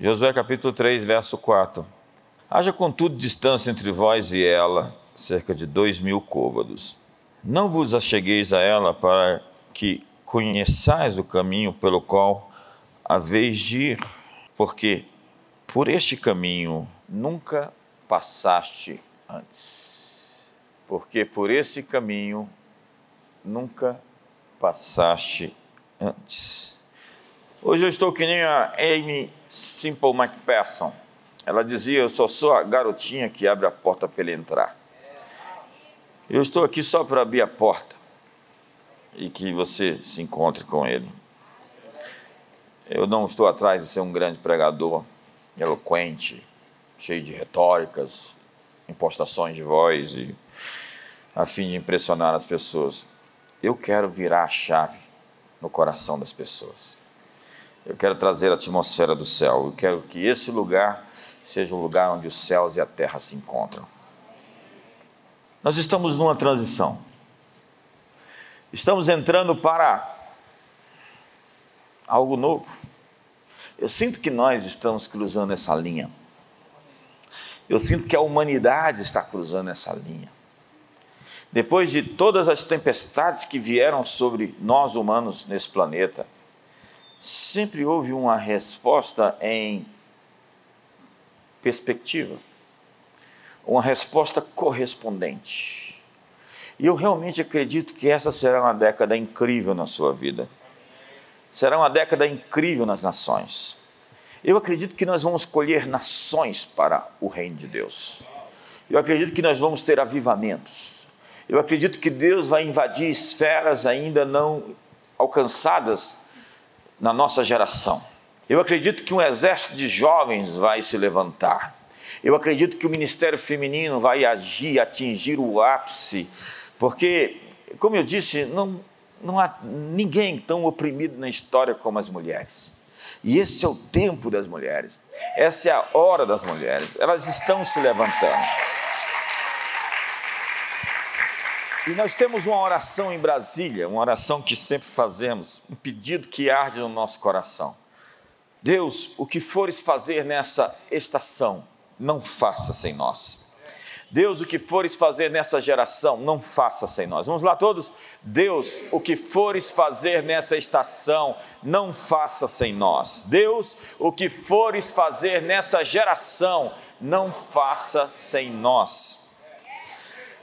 Josué capítulo 3, verso 4. Haja contudo distância entre vós e ela, cerca de dois mil côvados. Não vos achegueis a ela para que conheçais o caminho pelo qual haveis de ir, porque por este caminho nunca passaste antes. Porque por esse caminho nunca passaste antes. Hoje eu estou que nem a Amy Simple McPherson. Ela dizia: Eu só sou a garotinha que abre a porta para ele entrar. Eu estou aqui só para abrir a porta e que você se encontre com ele. Eu não estou atrás de ser um grande pregador, eloquente, cheio de retóricas, impostações de voz e a fim de impressionar as pessoas. Eu quero virar a chave no coração das pessoas. Eu quero trazer a atmosfera do céu. Eu quero que esse lugar seja um lugar onde os céus e a terra se encontram. Nós estamos numa transição. Estamos entrando para algo novo. Eu sinto que nós estamos cruzando essa linha. Eu sinto que a humanidade está cruzando essa linha. Depois de todas as tempestades que vieram sobre nós humanos nesse planeta, sempre houve uma resposta em perspectiva, uma resposta correspondente. E eu realmente acredito que essa será uma década incrível na sua vida. Será uma década incrível nas nações. Eu acredito que nós vamos colher nações para o reino de Deus. Eu acredito que nós vamos ter avivamentos. Eu acredito que Deus vai invadir esferas ainda não alcançadas na nossa geração. Eu acredito que um exército de jovens vai se levantar. Eu acredito que o ministério feminino vai agir, atingir o ápice, porque, como eu disse, não, não há ninguém tão oprimido na história como as mulheres. E esse é o tempo das mulheres, essa é a hora das mulheres, elas estão se levantando. E nós temos uma oração em Brasília, uma oração que sempre fazemos, um pedido que arde no nosso coração. Deus, o que fores fazer nessa estação, não faça sem nós. Deus, o que fores fazer nessa geração, não faça sem nós. Vamos lá todos? Deus, o que fores fazer nessa estação, não faça sem nós. Deus, o que fores fazer nessa geração, não faça sem nós.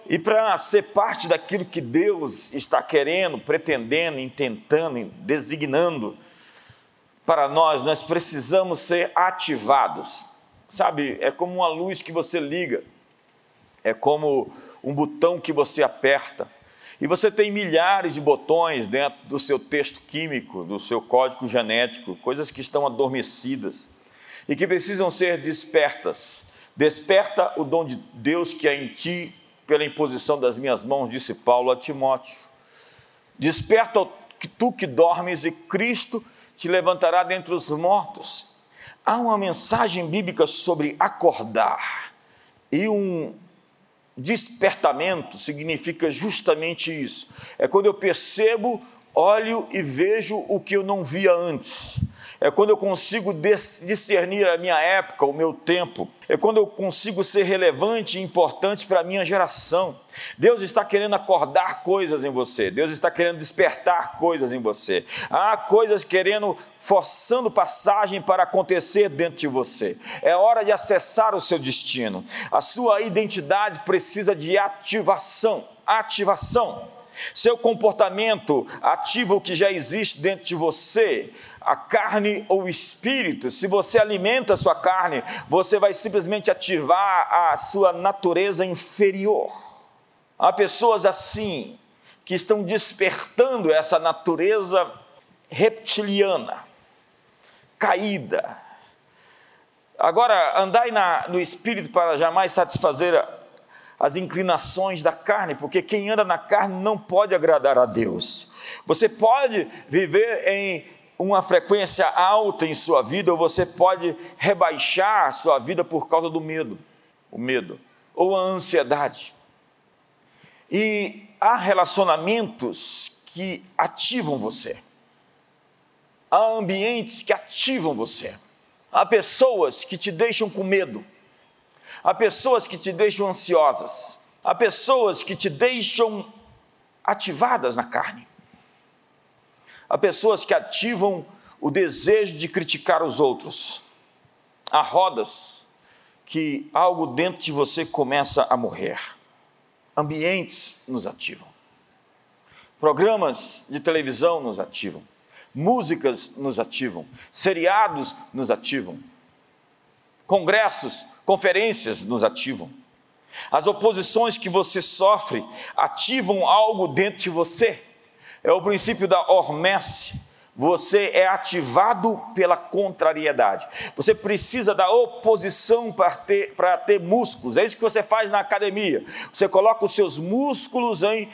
E para ser parte daquilo que Deus está querendo, pretendendo, intentando, designando para nós, nós precisamos ser ativados. Sabe, é como uma luz que você liga, é como um botão que você aperta. E você tem milhares de botões dentro do seu texto químico, do seu código genético, coisas que estão adormecidas e que precisam ser despertas. Desperta o dom de Deus que é em ti pela imposição das minhas mãos, disse Paulo a Timóteo. Desperta tu que dormes e Cristo te levantará dentre os mortos. Há uma mensagem bíblica sobre acordar e um despertamento significa justamente isso. É quando eu percebo, olho e vejo o que eu não via antes é quando eu consigo discernir a minha época, o meu tempo, é quando eu consigo ser relevante e importante para a minha geração. Deus está querendo acordar coisas em você, Deus está querendo despertar coisas em você. Há coisas querendo, forçando passagem para acontecer dentro de você. É hora de acessar o seu destino. A sua identidade precisa de ativação. Ativação. Seu comportamento ativa o que já existe dentro de você a carne ou o espírito, se você alimenta a sua carne, você vai simplesmente ativar a sua natureza inferior. Há pessoas assim que estão despertando essa natureza reptiliana, caída. Agora, andai na, no espírito para jamais satisfazer as inclinações da carne, porque quem anda na carne não pode agradar a Deus. Você pode viver em uma frequência alta em sua vida, ou você pode rebaixar a sua vida por causa do medo, o medo, ou a ansiedade. E há relacionamentos que ativam você, há ambientes que ativam você. Há pessoas que te deixam com medo, há pessoas que te deixam ansiosas, há pessoas que te deixam ativadas na carne, há pessoas que ativam o desejo de criticar os outros, há rodas que algo dentro de você começa a morrer, ambientes nos ativam, programas de televisão nos ativam. Músicas nos ativam, seriados nos ativam, congressos, conferências nos ativam. As oposições que você sofre ativam algo dentro de você. É o princípio da hormese. Você é ativado pela contrariedade. Você precisa da oposição para ter, para ter músculos. É isso que você faz na academia. Você coloca os seus músculos em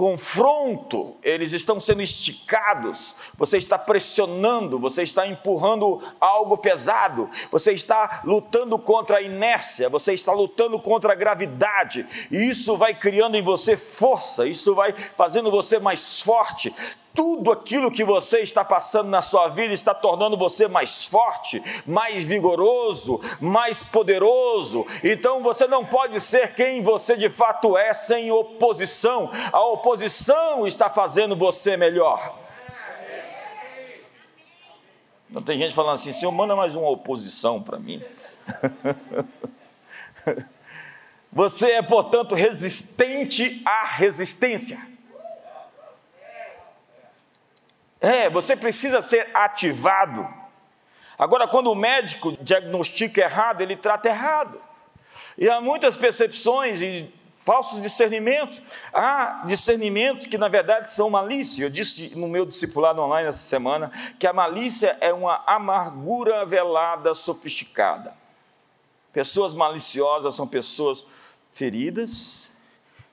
confronto, eles estão sendo esticados, você está pressionando, você está empurrando algo pesado, você está lutando contra a inércia, você está lutando contra a gravidade, e isso vai criando em você força, isso vai fazendo você mais forte tudo aquilo que você está passando na sua vida está tornando você mais forte, mais vigoroso, mais poderoso. Então você não pode ser quem você de fato é sem oposição. A oposição está fazendo você melhor. Não tem gente falando assim, Senhor, manda mais uma oposição para mim. Você é, portanto, resistente à resistência. É, você precisa ser ativado. Agora, quando o médico diagnostica errado, ele trata errado. E há muitas percepções e falsos discernimentos. Há discernimentos que, na verdade, são malícia. Eu disse no meu discipulado online essa semana que a malícia é uma amargura velada, sofisticada. Pessoas maliciosas são pessoas feridas,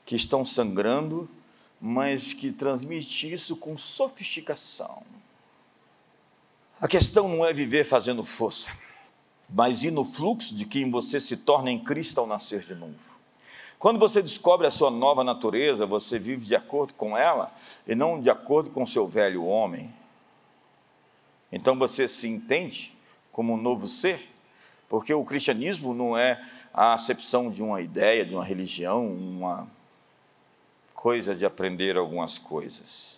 que estão sangrando, mas que transmite isso com sofisticação. A questão não é viver fazendo força, mas ir no fluxo de quem você se torna em Cristo ao nascer de novo. Quando você descobre a sua nova natureza, você vive de acordo com ela e não de acordo com o seu velho homem. Então você se entende como um novo ser, porque o cristianismo não é a acepção de uma ideia, de uma religião, uma coisa de aprender algumas coisas.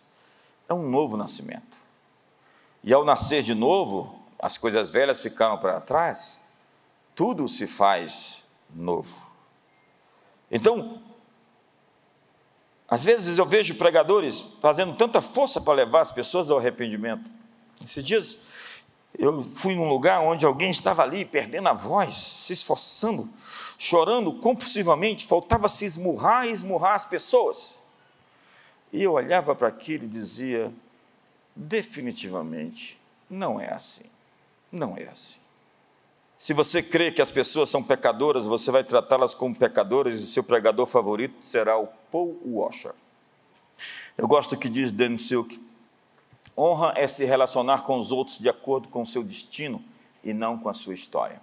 É um novo nascimento. E ao nascer de novo, as coisas velhas ficaram para trás, tudo se faz novo. Então, às vezes eu vejo pregadores fazendo tanta força para levar as pessoas ao arrependimento. Esses dias eu fui num lugar onde alguém estava ali perdendo a voz, se esforçando, chorando compulsivamente, faltava se esmurrar e esmurrar as pessoas. E eu olhava para aquilo e dizia: definitivamente não é assim. Não é assim. Se você crê que as pessoas são pecadoras, você vai tratá-las como pecadoras e o seu pregador favorito será o Paul Washer. Eu gosto que diz Dan Silk: honra é se relacionar com os outros de acordo com o seu destino e não com a sua história.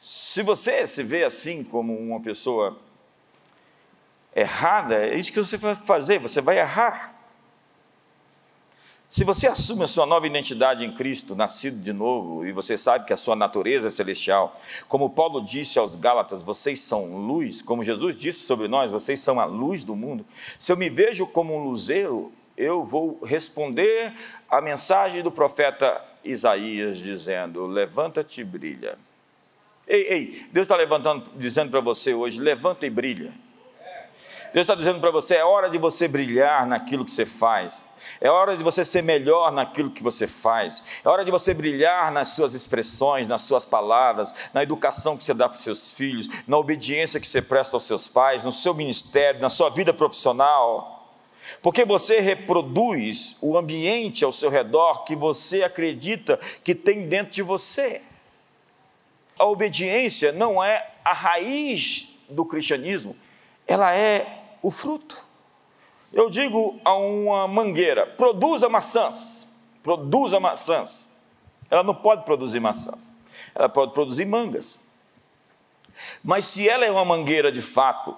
Se você se vê assim como uma pessoa errada, é isso que você vai fazer, você vai errar. Se você assume a sua nova identidade em Cristo, nascido de novo, e você sabe que a sua natureza é celestial, como Paulo disse aos Gálatas, vocês são luz, como Jesus disse sobre nós, vocês são a luz do mundo. Se eu me vejo como um luzeiro, eu vou responder a mensagem do profeta Isaías, dizendo: Levanta-te e brilha. Ei, ei, Deus está levantando, dizendo para você hoje: levanta e brilha. Deus está dizendo para você: é hora de você brilhar naquilo que você faz, é hora de você ser melhor naquilo que você faz, é hora de você brilhar nas suas expressões, nas suas palavras, na educação que você dá para os seus filhos, na obediência que você presta aos seus pais, no seu ministério, na sua vida profissional. Porque você reproduz o ambiente ao seu redor que você acredita que tem dentro de você. A obediência não é a raiz do cristianismo, ela é o fruto. Eu digo a uma mangueira: produza maçãs, produza maçãs. Ela não pode produzir maçãs, ela pode produzir mangas. Mas se ela é uma mangueira de fato,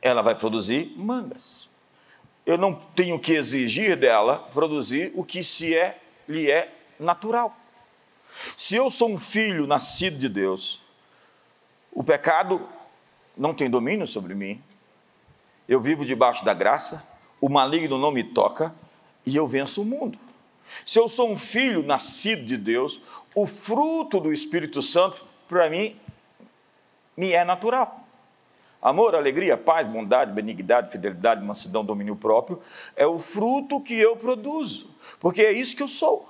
ela vai produzir mangas. Eu não tenho que exigir dela produzir o que se é, lhe é natural. Se eu sou um filho nascido de Deus, o pecado não tem domínio sobre mim. Eu vivo debaixo da graça, o maligno não me toca e eu venço o mundo. Se eu sou um filho nascido de Deus, o fruto do Espírito Santo, para mim, me é natural. Amor, alegria, paz, bondade, benignidade, fidelidade, mansidão, domínio próprio, é o fruto que eu produzo, porque é isso que eu sou.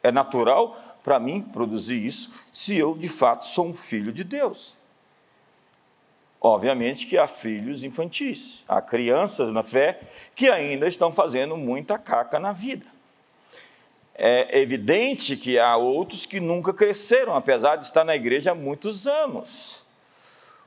É natural para mim produzir isso se eu de fato sou um filho de Deus. Obviamente que há filhos infantis, há crianças na fé que ainda estão fazendo muita caca na vida. É evidente que há outros que nunca cresceram, apesar de estar na igreja há muitos anos.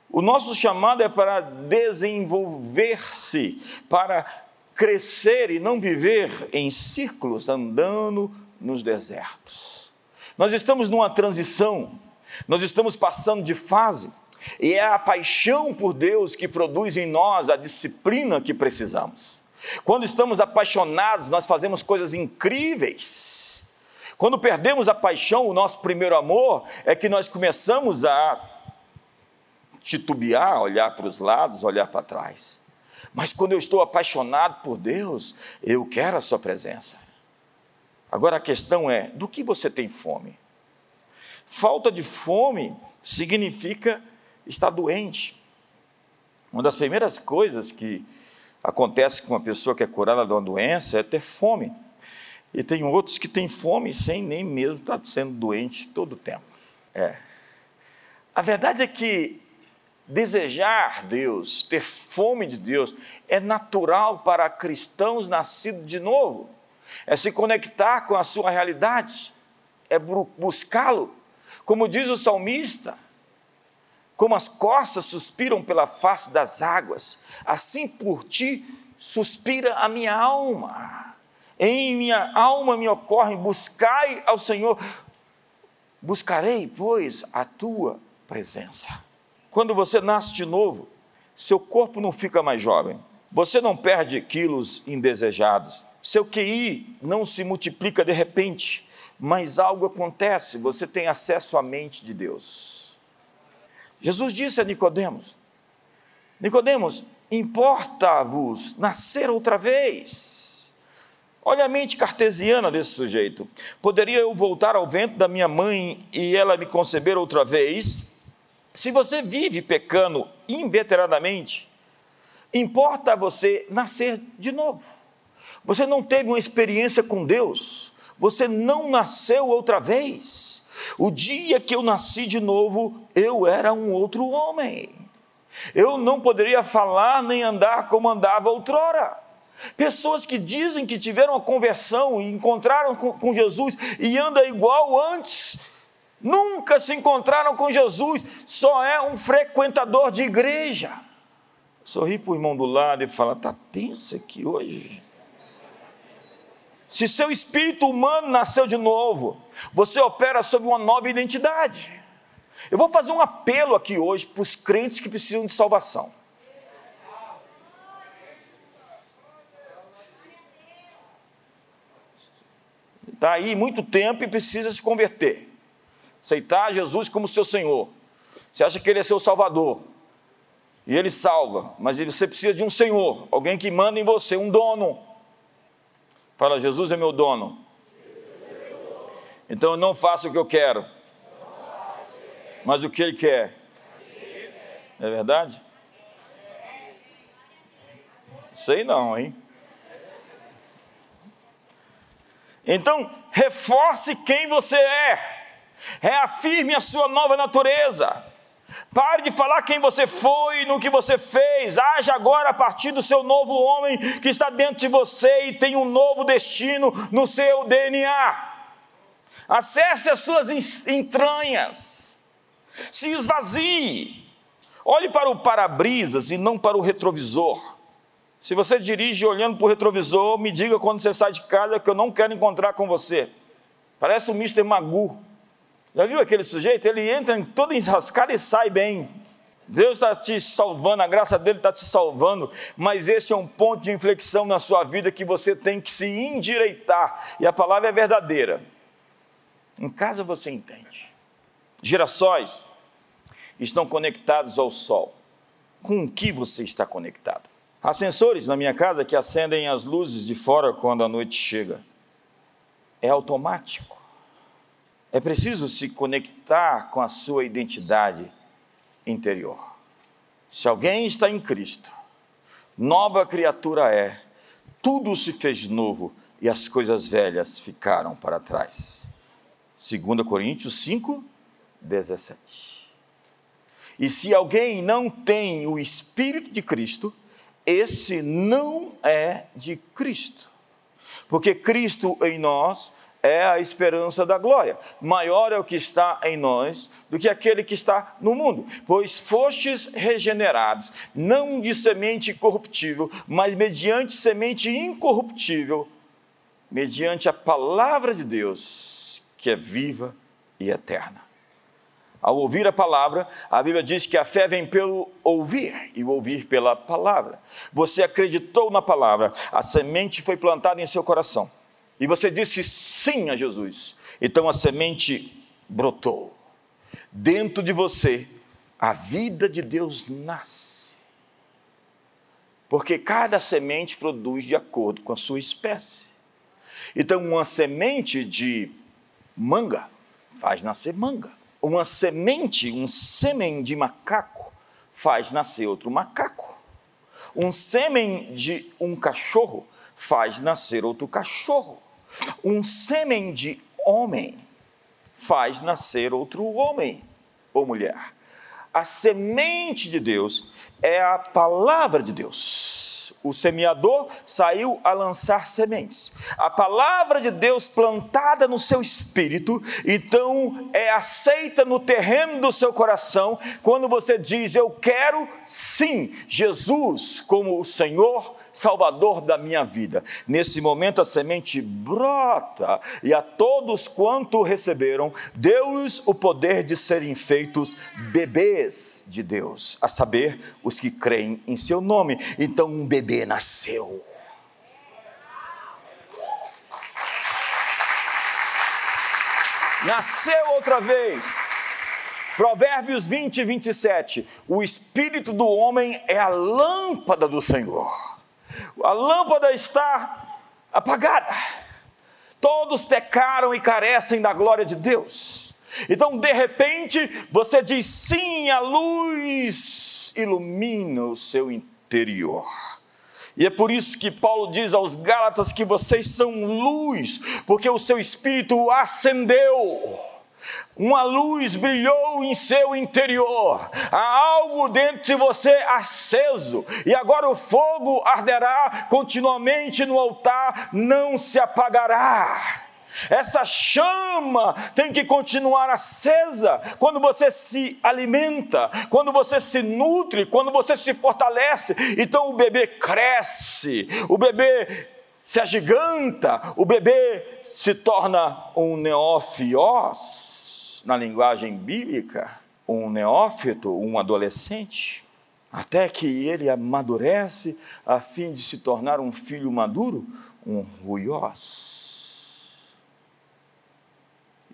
O nosso chamado é para desenvolver-se, para crescer e não viver em círculos, andando nos desertos. Nós estamos numa transição, nós estamos passando de fase, e é a paixão por Deus que produz em nós a disciplina que precisamos. Quando estamos apaixonados, nós fazemos coisas incríveis. Quando perdemos a paixão, o nosso primeiro amor, é que nós começamos a titubear, olhar para os lados, olhar para trás. Mas quando eu estou apaixonado por Deus, eu quero a Sua presença. Agora a questão é: do que você tem fome? Falta de fome significa estar doente. Uma das primeiras coisas que acontece com uma pessoa que é curada de uma doença é ter fome. E tem outros que têm fome sem nem mesmo estar sendo doente todo o tempo. É. A verdade é que Desejar Deus, ter fome de Deus, é natural para cristãos nascidos de novo. É se conectar com a sua realidade, é buscá-lo. Como diz o salmista, como as costas suspiram pela face das águas, assim por ti suspira a minha alma. Em minha alma me ocorre, buscai ao Senhor. Buscarei, pois, a tua presença. Quando você nasce de novo, seu corpo não fica mais jovem. Você não perde quilos indesejados. Seu QI não se multiplica de repente, mas algo acontece, você tem acesso à mente de Deus. Jesus disse a Nicodemos: Nicodemos, importa-vos nascer outra vez. Olha a mente cartesiana desse sujeito. Poderia eu voltar ao ventre da minha mãe e ela me conceber outra vez? Se você vive pecando inveteradamente, importa a você nascer de novo. Você não teve uma experiência com Deus, você não nasceu outra vez. O dia que eu nasci de novo, eu era um outro homem. Eu não poderia falar nem andar como andava outrora. Pessoas que dizem que tiveram a conversão e encontraram com Jesus e anda igual antes, nunca se encontraram com Jesus, só é um frequentador de igreja. Sorri para o irmão do lado e fala: está tenso aqui hoje. Se seu espírito humano nasceu de novo, você opera sob uma nova identidade. Eu vou fazer um apelo aqui hoje para os crentes que precisam de salvação. Está aí muito tempo e precisa se converter aceitar Jesus como seu Senhor. Você acha que Ele é seu Salvador. E Ele salva, mas você precisa de um Senhor, alguém que manda em você, um dono. Fala, Jesus é meu dono. Então eu não faço o que eu quero, mas o que Ele quer. É verdade? Sei não, hein? Então, reforce quem você é. Reafirme a sua nova natureza. Pare de falar quem você foi, no que você fez. Haja agora a partir do seu novo homem que está dentro de você e tem um novo destino no seu DNA. Acesse as suas entranhas. Se esvazie. Olhe para o para-brisas e não para o retrovisor. Se você dirige olhando para o retrovisor, me diga quando você sai de casa que eu não quero encontrar com você. Parece o Mr. Magoo. Já viu aquele sujeito? Ele entra em todo enrascado e sai bem. Deus está te salvando, a graça dele está te salvando, mas esse é um ponto de inflexão na sua vida que você tem que se endireitar, e a palavra é verdadeira. Em casa você entende. Girassóis estão conectados ao sol. Com o que você está conectado? Há sensores na minha casa que acendem as luzes de fora quando a noite chega. É automático. É preciso se conectar com a sua identidade interior. Se alguém está em Cristo, nova criatura é, tudo se fez novo e as coisas velhas ficaram para trás. 2 Coríntios 5, 17. E se alguém não tem o Espírito de Cristo, esse não é de Cristo. Porque Cristo em nós é a esperança da glória. Maior é o que está em nós do que aquele que está no mundo. Pois fostes regenerados, não de semente corruptível, mas mediante semente incorruptível, mediante a palavra de Deus, que é viva e eterna. Ao ouvir a palavra, a Bíblia diz que a fé vem pelo ouvir e o ouvir pela palavra. Você acreditou na palavra, a semente foi plantada em seu coração e você disse sim a Jesus. Então a semente brotou. Dentro de você, a vida de Deus nasce. Porque cada semente produz de acordo com a sua espécie. Então, uma semente de manga faz nascer manga uma semente, um sêmen de macaco, faz nascer outro macaco. Um sêmen de um cachorro faz nascer outro cachorro. Um sêmen de homem faz nascer outro homem ou mulher. A semente de Deus é a palavra de Deus o semeador saiu a lançar sementes. A palavra de Deus plantada no seu espírito, então é aceita no terreno do seu coração, quando você diz: Eu quero sim Jesus como o Senhor Salvador da minha vida. Nesse momento a semente brota e a todos quanto receberam, deu-lhes o poder de serem feitos bebês de Deus, a saber, os que creem em seu nome. Então um bebê nasceu. Nasceu outra vez. Provérbios 20, 27. O espírito do homem é a lâmpada do Senhor a lâmpada está apagada. Todos pecaram e carecem da glória de Deus. Então, de repente, você diz sim, a luz ilumina o seu interior. E é por isso que Paulo diz aos Gálatas que vocês são luz, porque o seu espírito acendeu uma luz brilhou em seu interior, há algo dentro de você aceso, e agora o fogo arderá continuamente no altar, não se apagará. Essa chama tem que continuar acesa quando você se alimenta, quando você se nutre, quando você se fortalece. Então o bebê cresce, o bebê se agiganta, o bebê se torna um neófios na linguagem bíblica, um neófito, um adolescente, até que ele amadurece a fim de se tornar um filho maduro, um ruiós.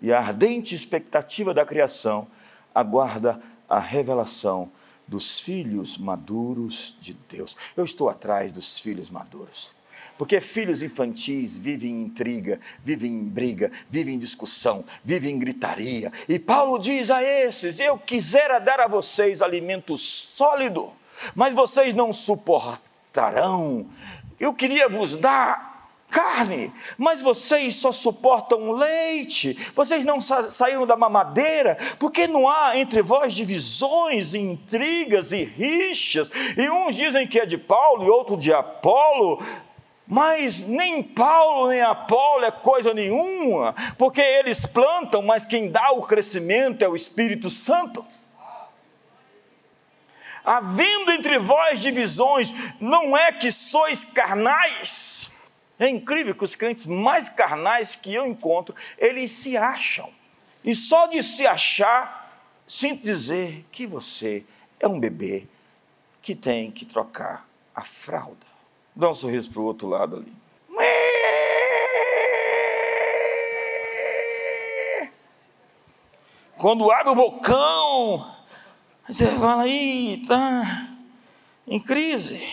E a ardente expectativa da criação aguarda a revelação dos filhos maduros de Deus. Eu estou atrás dos filhos maduros. Porque filhos infantis vivem em intriga, vivem em briga, vivem em discussão, vivem em gritaria. E Paulo diz a esses: Eu quisera dar a vocês alimento sólido, mas vocês não suportarão. Eu queria vos dar carne, mas vocês só suportam leite, vocês não sa saíram da mamadeira, porque não há entre vós divisões, intrigas e rixas, e uns dizem que é de Paulo e outro de Apolo, mas nem Paulo nem Apolo é coisa nenhuma, porque eles plantam, mas quem dá o crescimento é o Espírito Santo. Havendo entre vós divisões, não é que sois carnais. É incrível que os crentes mais carnais que eu encontro, eles se acham. E só de se achar, sinto dizer que você é um bebê que tem que trocar a fralda. Dá um sorriso para o outro lado ali. Quando abre o bocão, você fala, aí, tá em crise.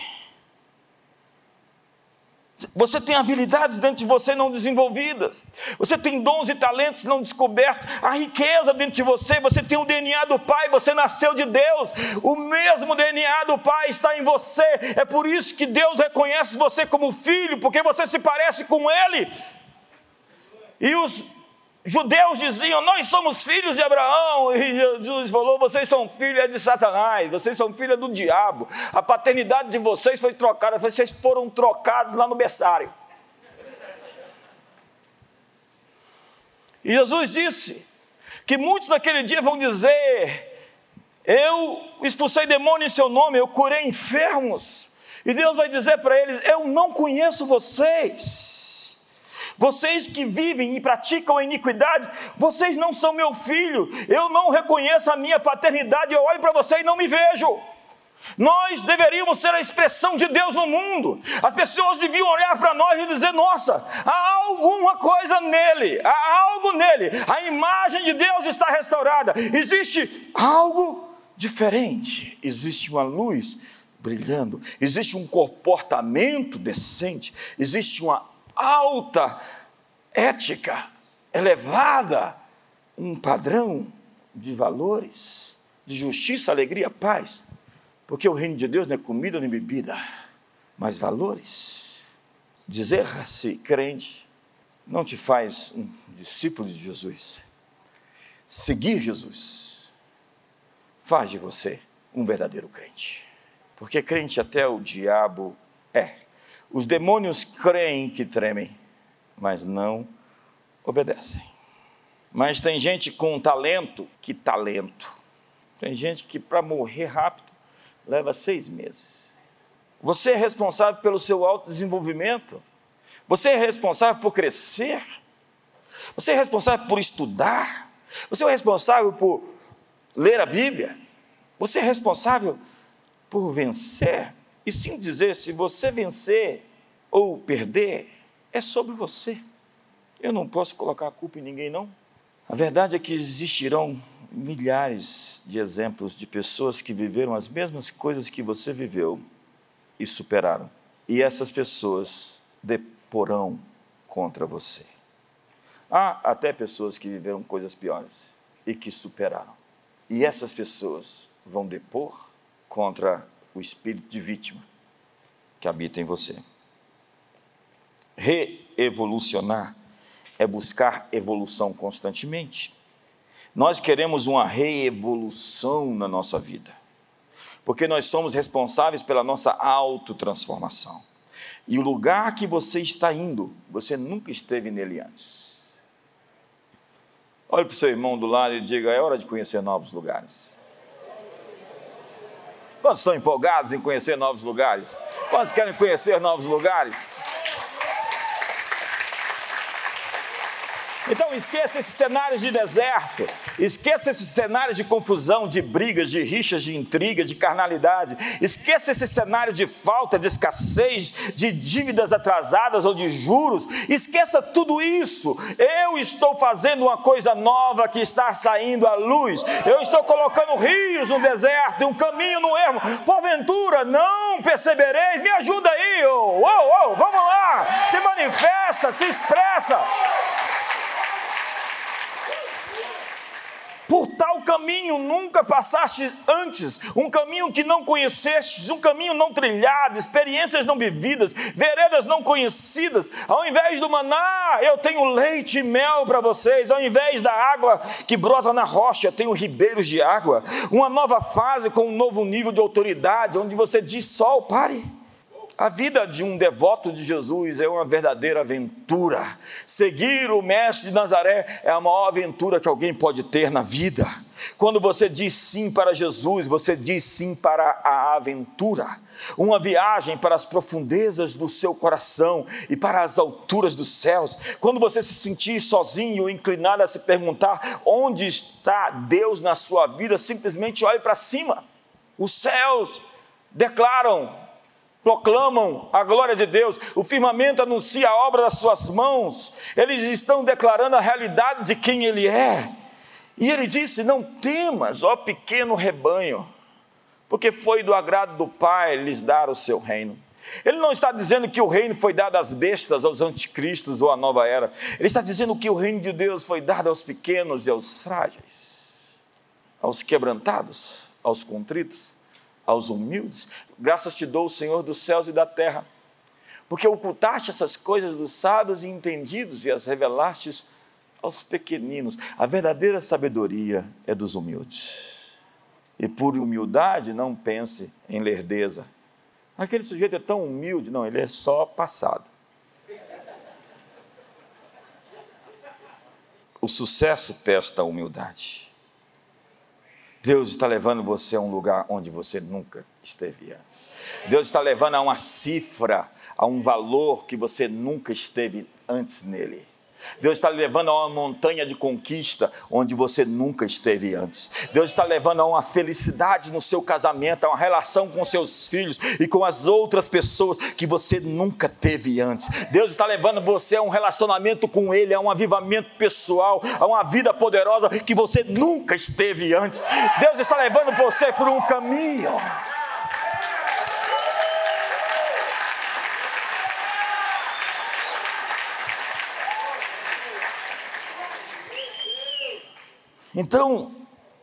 Você tem habilidades dentro de você não desenvolvidas. Você tem dons e talentos não descobertos. A riqueza dentro de você. Você tem o DNA do Pai. Você nasceu de Deus. O mesmo DNA do Pai está em você. É por isso que Deus reconhece você como filho, porque você se parece com Ele. E os judeus diziam: Nós somos filhos de Abraão. E Jesus falou: Vocês são filhos de Satanás, vocês são filhos do diabo. A paternidade de vocês foi trocada, vocês foram trocados lá no berçário. E Jesus disse que muitos naquele dia vão dizer: Eu expulsei demônio em seu nome, eu curei enfermos. E Deus vai dizer para eles: Eu não conheço vocês. Vocês que vivem e praticam a iniquidade, vocês não são meu filho. Eu não reconheço a minha paternidade. Eu olho para você e não me vejo. Nós deveríamos ser a expressão de Deus no mundo. As pessoas deviam olhar para nós e dizer: Nossa, há alguma coisa nele, há algo nele. A imagem de Deus está restaurada. Existe algo diferente. Existe uma luz brilhando. Existe um comportamento decente. Existe uma alta ética, elevada, um padrão de valores, de justiça, alegria, paz. Porque o reino de Deus não é comida nem bebida, mas valores. Dizer-se crente não te faz um discípulo de Jesus. Seguir Jesus faz de você um verdadeiro crente. Porque crente até o diabo é. Os demônios creem que tremem, mas não obedecem. Mas tem gente com talento, que talento. Tem gente que para morrer rápido leva seis meses. Você é responsável pelo seu autodesenvolvimento. Você é responsável por crescer. Você é responsável por estudar. Você é responsável por ler a Bíblia. Você é responsável por vencer. E sim dizer: se você vencer ou perder, é sobre você. Eu não posso colocar a culpa em ninguém, não. A verdade é que existirão milhares de exemplos de pessoas que viveram as mesmas coisas que você viveu e superaram. E essas pessoas deporão contra você. Há até pessoas que viveram coisas piores e que superaram. E essas pessoas vão depor contra o espírito de vítima que habita em você. Reevolucionar é buscar evolução constantemente. Nós queremos uma reevolução na nossa vida, porque nós somos responsáveis pela nossa autotransformação. E o lugar que você está indo, você nunca esteve nele antes. Olhe para o seu irmão do lado e diga: é hora de conhecer novos lugares. Quantos estão empolgados em conhecer novos lugares? Quantos querem conhecer novos lugares? Então esqueça esses cenários de deserto, esqueça esses cenários de confusão, de brigas, de rixas, de intriga, de carnalidade, esqueça esse cenário de falta, de escassez, de dívidas atrasadas ou de juros, esqueça tudo isso. Eu estou fazendo uma coisa nova que está saindo à luz, eu estou colocando rios no deserto, um caminho no ermo, porventura não percebereis, me ajuda aí, oh, oh, oh, vamos lá, se manifesta, se expressa. Por tal caminho nunca passaste antes, um caminho que não conhecestes, um caminho não trilhado, experiências não vividas, veredas não conhecidas. Ao invés do maná, eu tenho leite e mel para vocês. Ao invés da água que brota na rocha, eu tenho ribeiros de água. Uma nova fase com um novo nível de autoridade, onde você diz: sol, pare a vida de um devoto de Jesus é uma verdadeira aventura. Seguir o Mestre de Nazaré é a maior aventura que alguém pode ter na vida. Quando você diz sim para Jesus, você diz sim para a aventura. Uma viagem para as profundezas do seu coração e para as alturas dos céus. Quando você se sentir sozinho, inclinado a se perguntar onde está Deus na sua vida, simplesmente olhe para cima. Os céus declaram proclamam a glória de Deus, o firmamento anuncia a obra das suas mãos, eles estão declarando a realidade de quem Ele é. E ele disse: Não temas, ó pequeno rebanho, porque foi do agrado do Pai lhes dar o seu reino. Ele não está dizendo que o reino foi dado às bestas, aos anticristos ou à nova era. Ele está dizendo que o reino de Deus foi dado aos pequenos e aos frágeis, aos quebrantados, aos contritos, aos humildes. Graças te dou, Senhor dos céus e da terra, porque ocultaste essas coisas dos sábios e entendidos e as revelaste aos pequeninos. A verdadeira sabedoria é dos humildes. E por humildade não pense em lerdeza. Aquele sujeito é tão humilde, não, ele é só passado. O sucesso testa a humildade. Deus está levando você a um lugar onde você nunca esteve antes. Deus está levando a uma cifra, a um valor que você nunca esteve antes nele. Deus está levando a uma montanha de conquista onde você nunca esteve antes. Deus está levando a uma felicidade no seu casamento, a uma relação com seus filhos e com as outras pessoas que você nunca teve antes. Deus está levando você a um relacionamento com Ele, a um avivamento pessoal, a uma vida poderosa que você nunca esteve antes. Deus está levando você por um caminho. Então,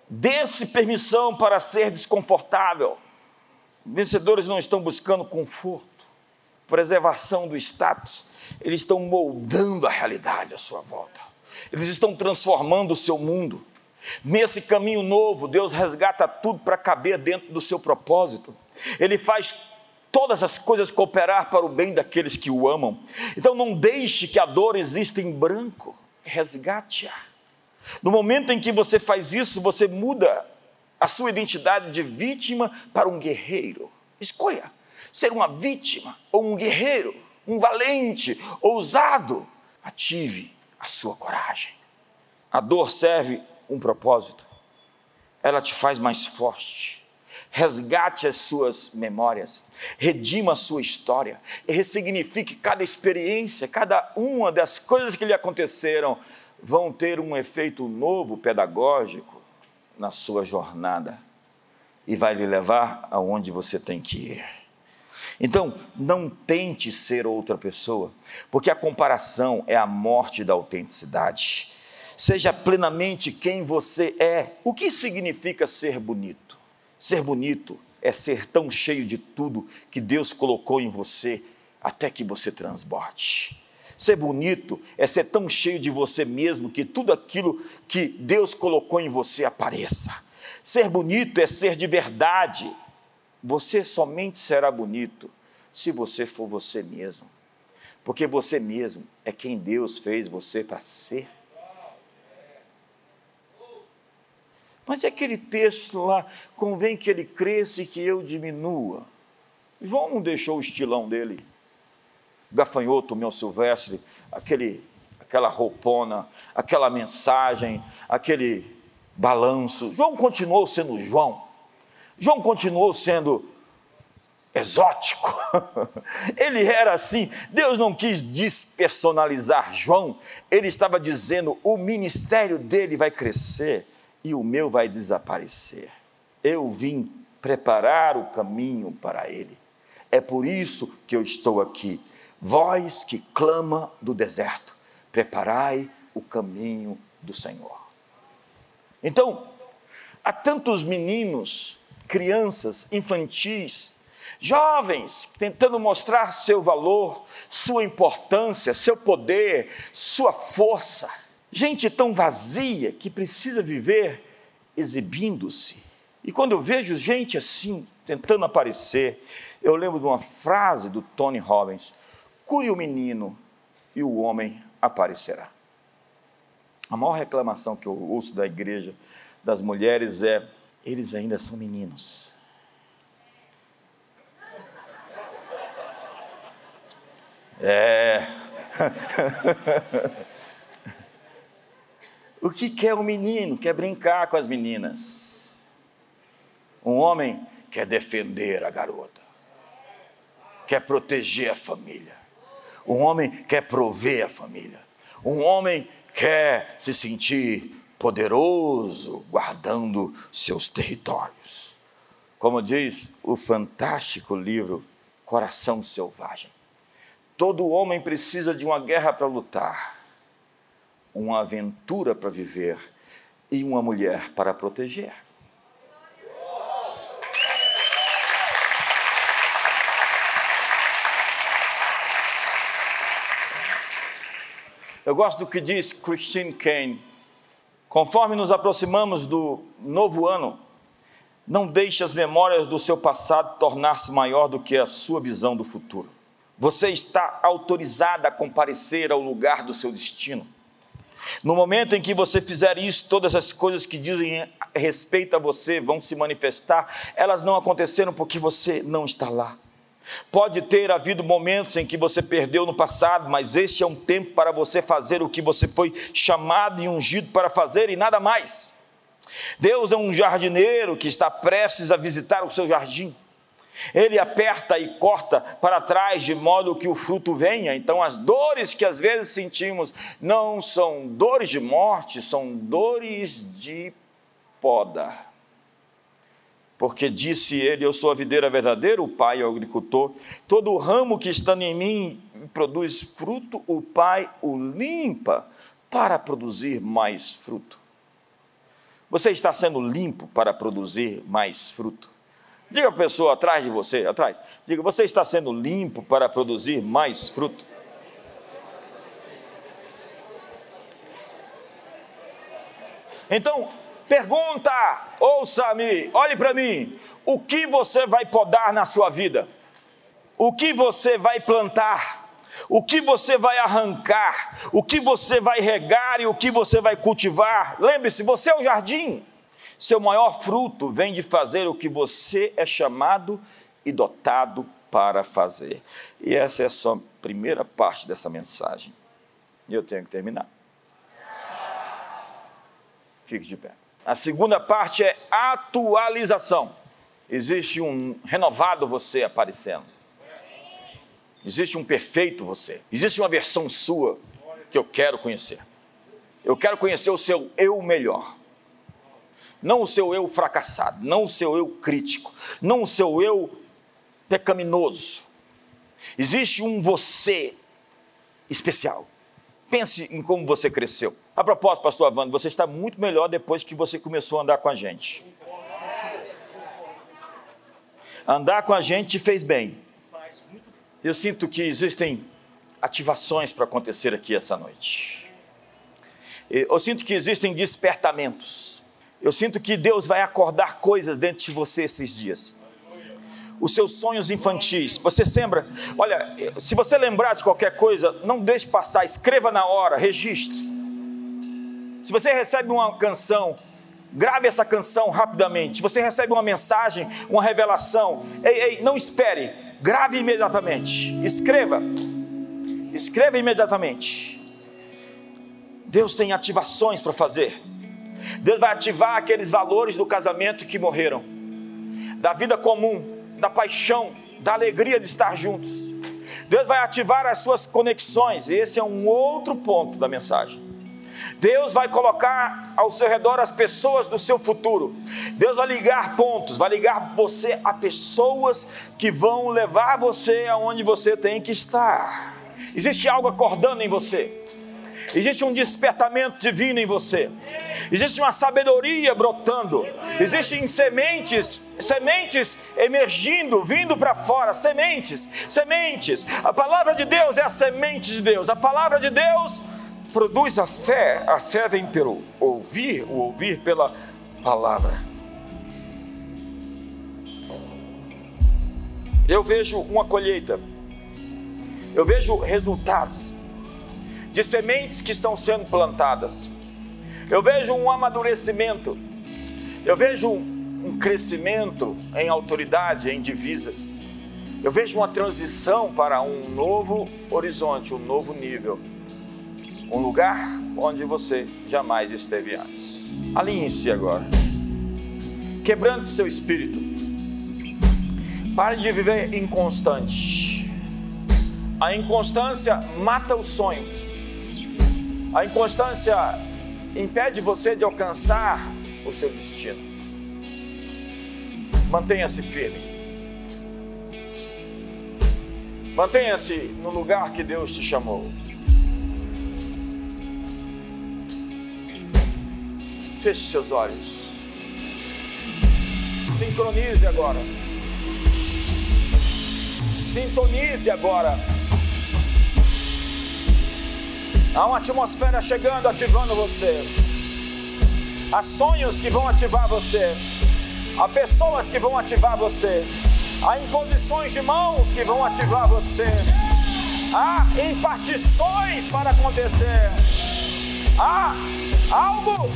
dê-se permissão para ser desconfortável. Vencedores não estão buscando conforto, preservação do status, eles estão moldando a realidade à sua volta. Eles estão transformando o seu mundo. Nesse caminho novo, Deus resgata tudo para caber dentro do seu propósito. Ele faz todas as coisas cooperar para o bem daqueles que o amam. Então não deixe que a dor exista em branco, resgate-a. No momento em que você faz isso, você muda a sua identidade de vítima para um guerreiro. Escolha ser uma vítima ou um guerreiro, um valente, ousado. Ative a sua coragem. A dor serve um propósito. Ela te faz mais forte. Resgate as suas memórias, redima a sua história e ressignifique cada experiência, cada uma das coisas que lhe aconteceram vão ter um efeito novo pedagógico na sua jornada e vai lhe levar aonde você tem que ir. Então, não tente ser outra pessoa, porque a comparação é a morte da autenticidade. Seja plenamente quem você é. O que significa ser bonito? Ser bonito é ser tão cheio de tudo que Deus colocou em você até que você transborde. Ser bonito é ser tão cheio de você mesmo que tudo aquilo que Deus colocou em você apareça. Ser bonito é ser de verdade. Você somente será bonito se você for você mesmo. Porque você mesmo é quem Deus fez você para ser. Mas é aquele texto lá, convém que ele cresça e que eu diminua. João não deixou o estilão dele gafanhoto, meu silvestre, aquele, aquela roupona, aquela mensagem, aquele balanço. João continuou sendo João. João continuou sendo exótico. Ele era assim. Deus não quis despersonalizar João. Ele estava dizendo: o ministério dele vai crescer e o meu vai desaparecer. Eu vim preparar o caminho para ele. É por isso que eu estou aqui voz que clama do deserto, preparai o caminho do Senhor. Então, há tantos meninos, crianças, infantis, jovens, tentando mostrar seu valor, sua importância, seu poder, sua força. Gente tão vazia que precisa viver exibindo-se. E quando eu vejo gente assim, tentando aparecer, eu lembro de uma frase do Tony Robbins: cure o menino e o homem aparecerá. A maior reclamação que eu ouço da igreja, das mulheres, é: eles ainda são meninos. É. o que quer o menino? Quer brincar com as meninas. Um homem quer defender a garota, quer proteger a família. Um homem quer prover a família. Um homem quer se sentir poderoso, guardando seus territórios. Como diz o fantástico livro Coração Selvagem. Todo homem precisa de uma guerra para lutar, uma aventura para viver e uma mulher para proteger. Eu gosto do que diz Christine Kane. Conforme nos aproximamos do novo ano, não deixe as memórias do seu passado tornar-se maior do que a sua visão do futuro. Você está autorizada a comparecer ao lugar do seu destino. No momento em que você fizer isso, todas as coisas que dizem respeito a você vão se manifestar. Elas não aconteceram porque você não está lá. Pode ter havido momentos em que você perdeu no passado, mas este é um tempo para você fazer o que você foi chamado e ungido para fazer e nada mais. Deus é um jardineiro que está prestes a visitar o seu jardim. Ele aperta e corta para trás de modo que o fruto venha. Então, as dores que às vezes sentimos não são dores de morte, são dores de poda. Porque disse ele: Eu sou a videira verdadeira, o pai é o agricultor. Todo ramo que está em mim produz fruto, o pai o limpa para produzir mais fruto. Você está sendo limpo para produzir mais fruto. Diga a pessoa atrás de você, atrás. Diga, você está sendo limpo para produzir mais fruto. Então, pergunta, ouça-me, olhe para mim. O que você vai podar na sua vida? O que você vai plantar? O que você vai arrancar? O que você vai regar e o que você vai cultivar? Lembre-se, você é o jardim. Seu maior fruto vem de fazer o que você é chamado e dotado para fazer. E essa é a sua primeira parte dessa mensagem. E eu tenho que terminar. Fique de pé. A segunda parte é atualização. Existe um renovado você aparecendo. Existe um perfeito você. Existe uma versão sua que eu quero conhecer. Eu quero conhecer o seu eu melhor não o seu eu fracassado, não o seu eu crítico, não o seu eu pecaminoso. Existe um você especial. Pense em como você cresceu. A propósito, pastor Avando, você está muito melhor depois que você começou a andar com a gente. Andar com a gente te fez bem. Eu sinto que existem ativações para acontecer aqui essa noite. Eu sinto que existem despertamentos eu sinto que Deus vai acordar coisas dentro de você esses dias. Os seus sonhos infantis. Você lembra? Olha, se você lembrar de qualquer coisa, não deixe passar, escreva na hora, registre. Se você recebe uma canção, grave essa canção rapidamente. Se você recebe uma mensagem, uma revelação, ei, ei, não espere, grave imediatamente. Escreva. Escreva imediatamente. Deus tem ativações para fazer. Deus vai ativar aqueles valores do casamento que morreram, da vida comum, da paixão, da alegria de estar juntos. Deus vai ativar as suas conexões, e esse é um outro ponto da mensagem. Deus vai colocar ao seu redor as pessoas do seu futuro. Deus vai ligar pontos, vai ligar você a pessoas que vão levar você aonde você tem que estar. Existe algo acordando em você. Existe um despertamento divino em você. Existe uma sabedoria brotando. Existem sementes, sementes emergindo, vindo para fora, sementes, sementes. A palavra de Deus é a semente de Deus. A palavra de Deus produz a fé. A fé vem pelo ouvir, o ouvir pela palavra. Eu vejo uma colheita. Eu vejo resultados de sementes que estão sendo plantadas. Eu vejo um amadurecimento, eu vejo um crescimento em autoridade, em divisas. Eu vejo uma transição para um novo horizonte, um novo nível, um lugar onde você jamais esteve antes. Alinhe-se agora, quebrando seu espírito. Pare de viver inconstante. A inconstância mata o sonho. A inconstância impede você de alcançar o seu destino. Mantenha-se firme. Mantenha-se no lugar que Deus te chamou. Feche seus olhos. Sincronize agora. Sintonize agora. Há uma atmosfera chegando, ativando você. Há sonhos que vão ativar você. Há pessoas que vão ativar você. Há imposições de mãos que vão ativar você. Há impartições para acontecer. Há algo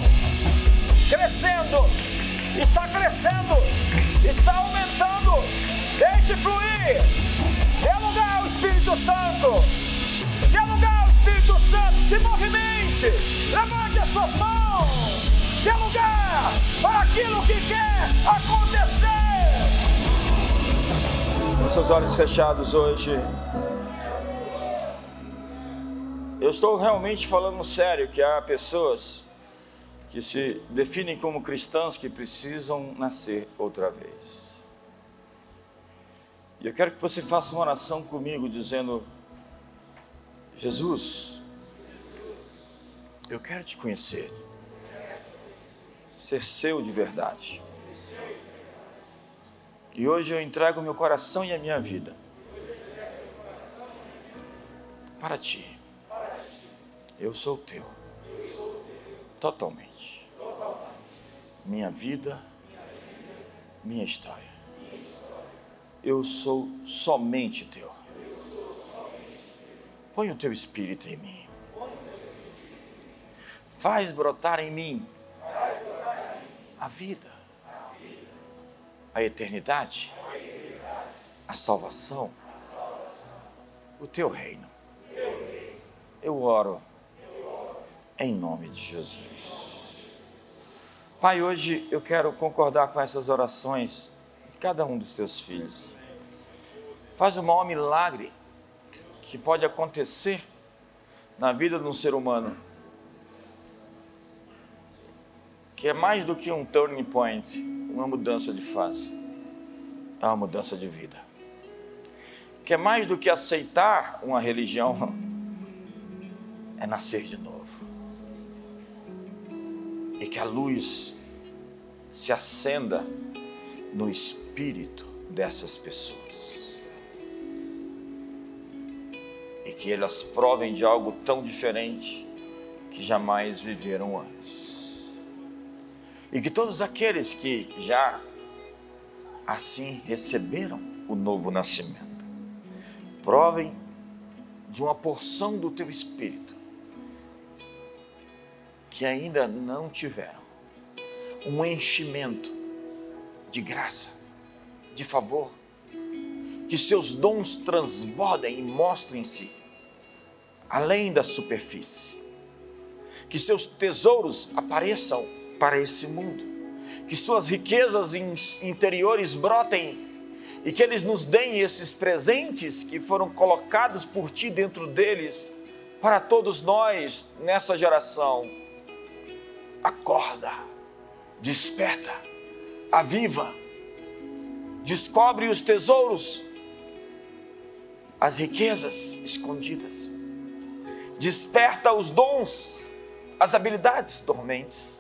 crescendo, está crescendo, está aumentando. Deixe fluir. Dê lugar ao Espírito Santo. Dê lugar ao Espírito Santo. Se movimente. Levante as suas mãos. Dê lugar para aquilo que quer acontecer. Com seus olhos fechados hoje. Eu estou realmente falando sério que há pessoas que se definem como cristãos que precisam nascer outra vez. E eu quero que você faça uma oração comigo dizendo: Jesus, eu quero te conhecer, ser seu de verdade. E hoje eu entrego meu coração e a minha vida para ti. Eu sou teu. Totalmente. Minha vida, minha história. Eu sou somente teu. Põe o teu espírito em mim. Faz brotar em mim a vida a eternidade, a salvação, o teu reino. Eu oro em nome de Jesus. Pai, hoje eu quero concordar com essas orações de cada um dos teus filhos. Faz o maior milagre que pode acontecer na vida de um ser humano, que é mais do que um turning point, uma mudança de fase, é uma mudança de vida. Que é mais do que aceitar uma religião, é nascer de novo. E que a luz se acenda no espírito dessas pessoas. E que elas provem de algo tão diferente que jamais viveram antes. E que todos aqueles que já assim receberam o novo nascimento, provem de uma porção do teu espírito que ainda não tiveram um enchimento de graça, de favor, que seus dons transbordem e mostrem-se além da superfície, que seus tesouros apareçam para esse mundo. Que suas riquezas interiores brotem e que eles nos deem esses presentes que foram colocados por ti dentro deles para todos nós nessa geração. Acorda, desperta, aviva, descobre os tesouros, as riquezas escondidas, desperta os dons, as habilidades dormentes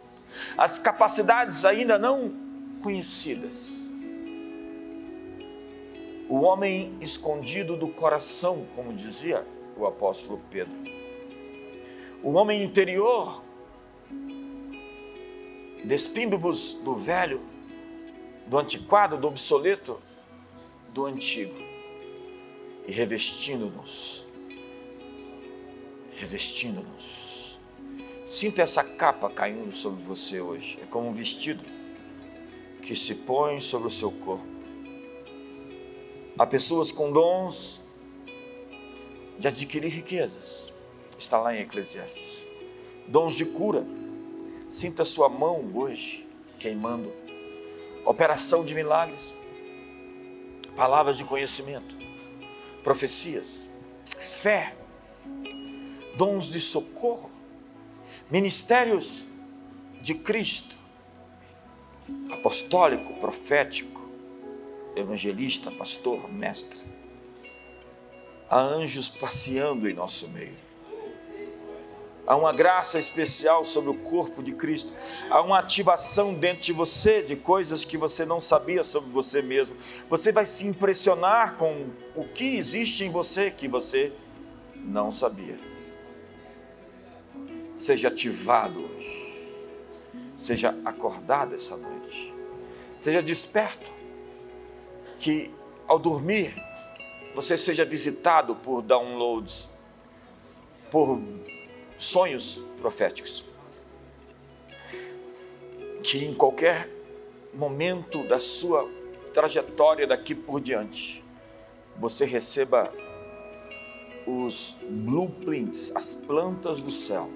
as capacidades ainda não conhecidas. O homem escondido do coração, como dizia o apóstolo Pedro. O homem interior, despindo-vos do velho, do antiquado, do obsoleto, do antigo, e revestindo-nos, revestindo-nos Sinta essa capa caindo sobre você hoje. É como um vestido que se põe sobre o seu corpo. Há pessoas com dons de adquirir riquezas. Está lá em Eclesiastes. Dons de cura. Sinta sua mão hoje queimando. Operação de milagres. Palavras de conhecimento. Profecias. Fé. Dons de socorro ministérios de Cristo, apostólico, profético, evangelista, pastor, mestre. Há anjos passeando em nosso meio. Há uma graça especial sobre o corpo de Cristo. Há uma ativação dentro de você de coisas que você não sabia sobre você mesmo. Você vai se impressionar com o que existe em você que você não sabia. Seja ativado hoje. Seja acordado essa noite. Seja desperto. Que ao dormir você seja visitado por downloads, por sonhos proféticos. Que em qualquer momento da sua trajetória daqui por diante, você receba os blueprints, as plantas do céu,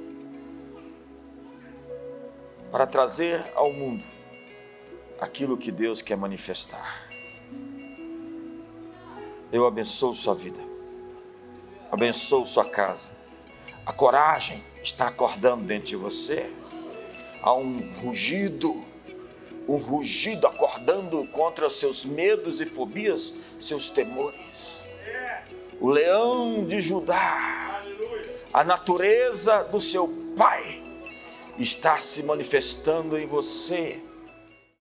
para trazer ao mundo aquilo que Deus quer manifestar. Eu abençoo sua vida, abençoo sua casa a coragem está acordando dentro de você. Há um rugido, um rugido acordando contra seus medos e fobias, seus temores. O leão de Judá, a natureza do seu pai está se manifestando em você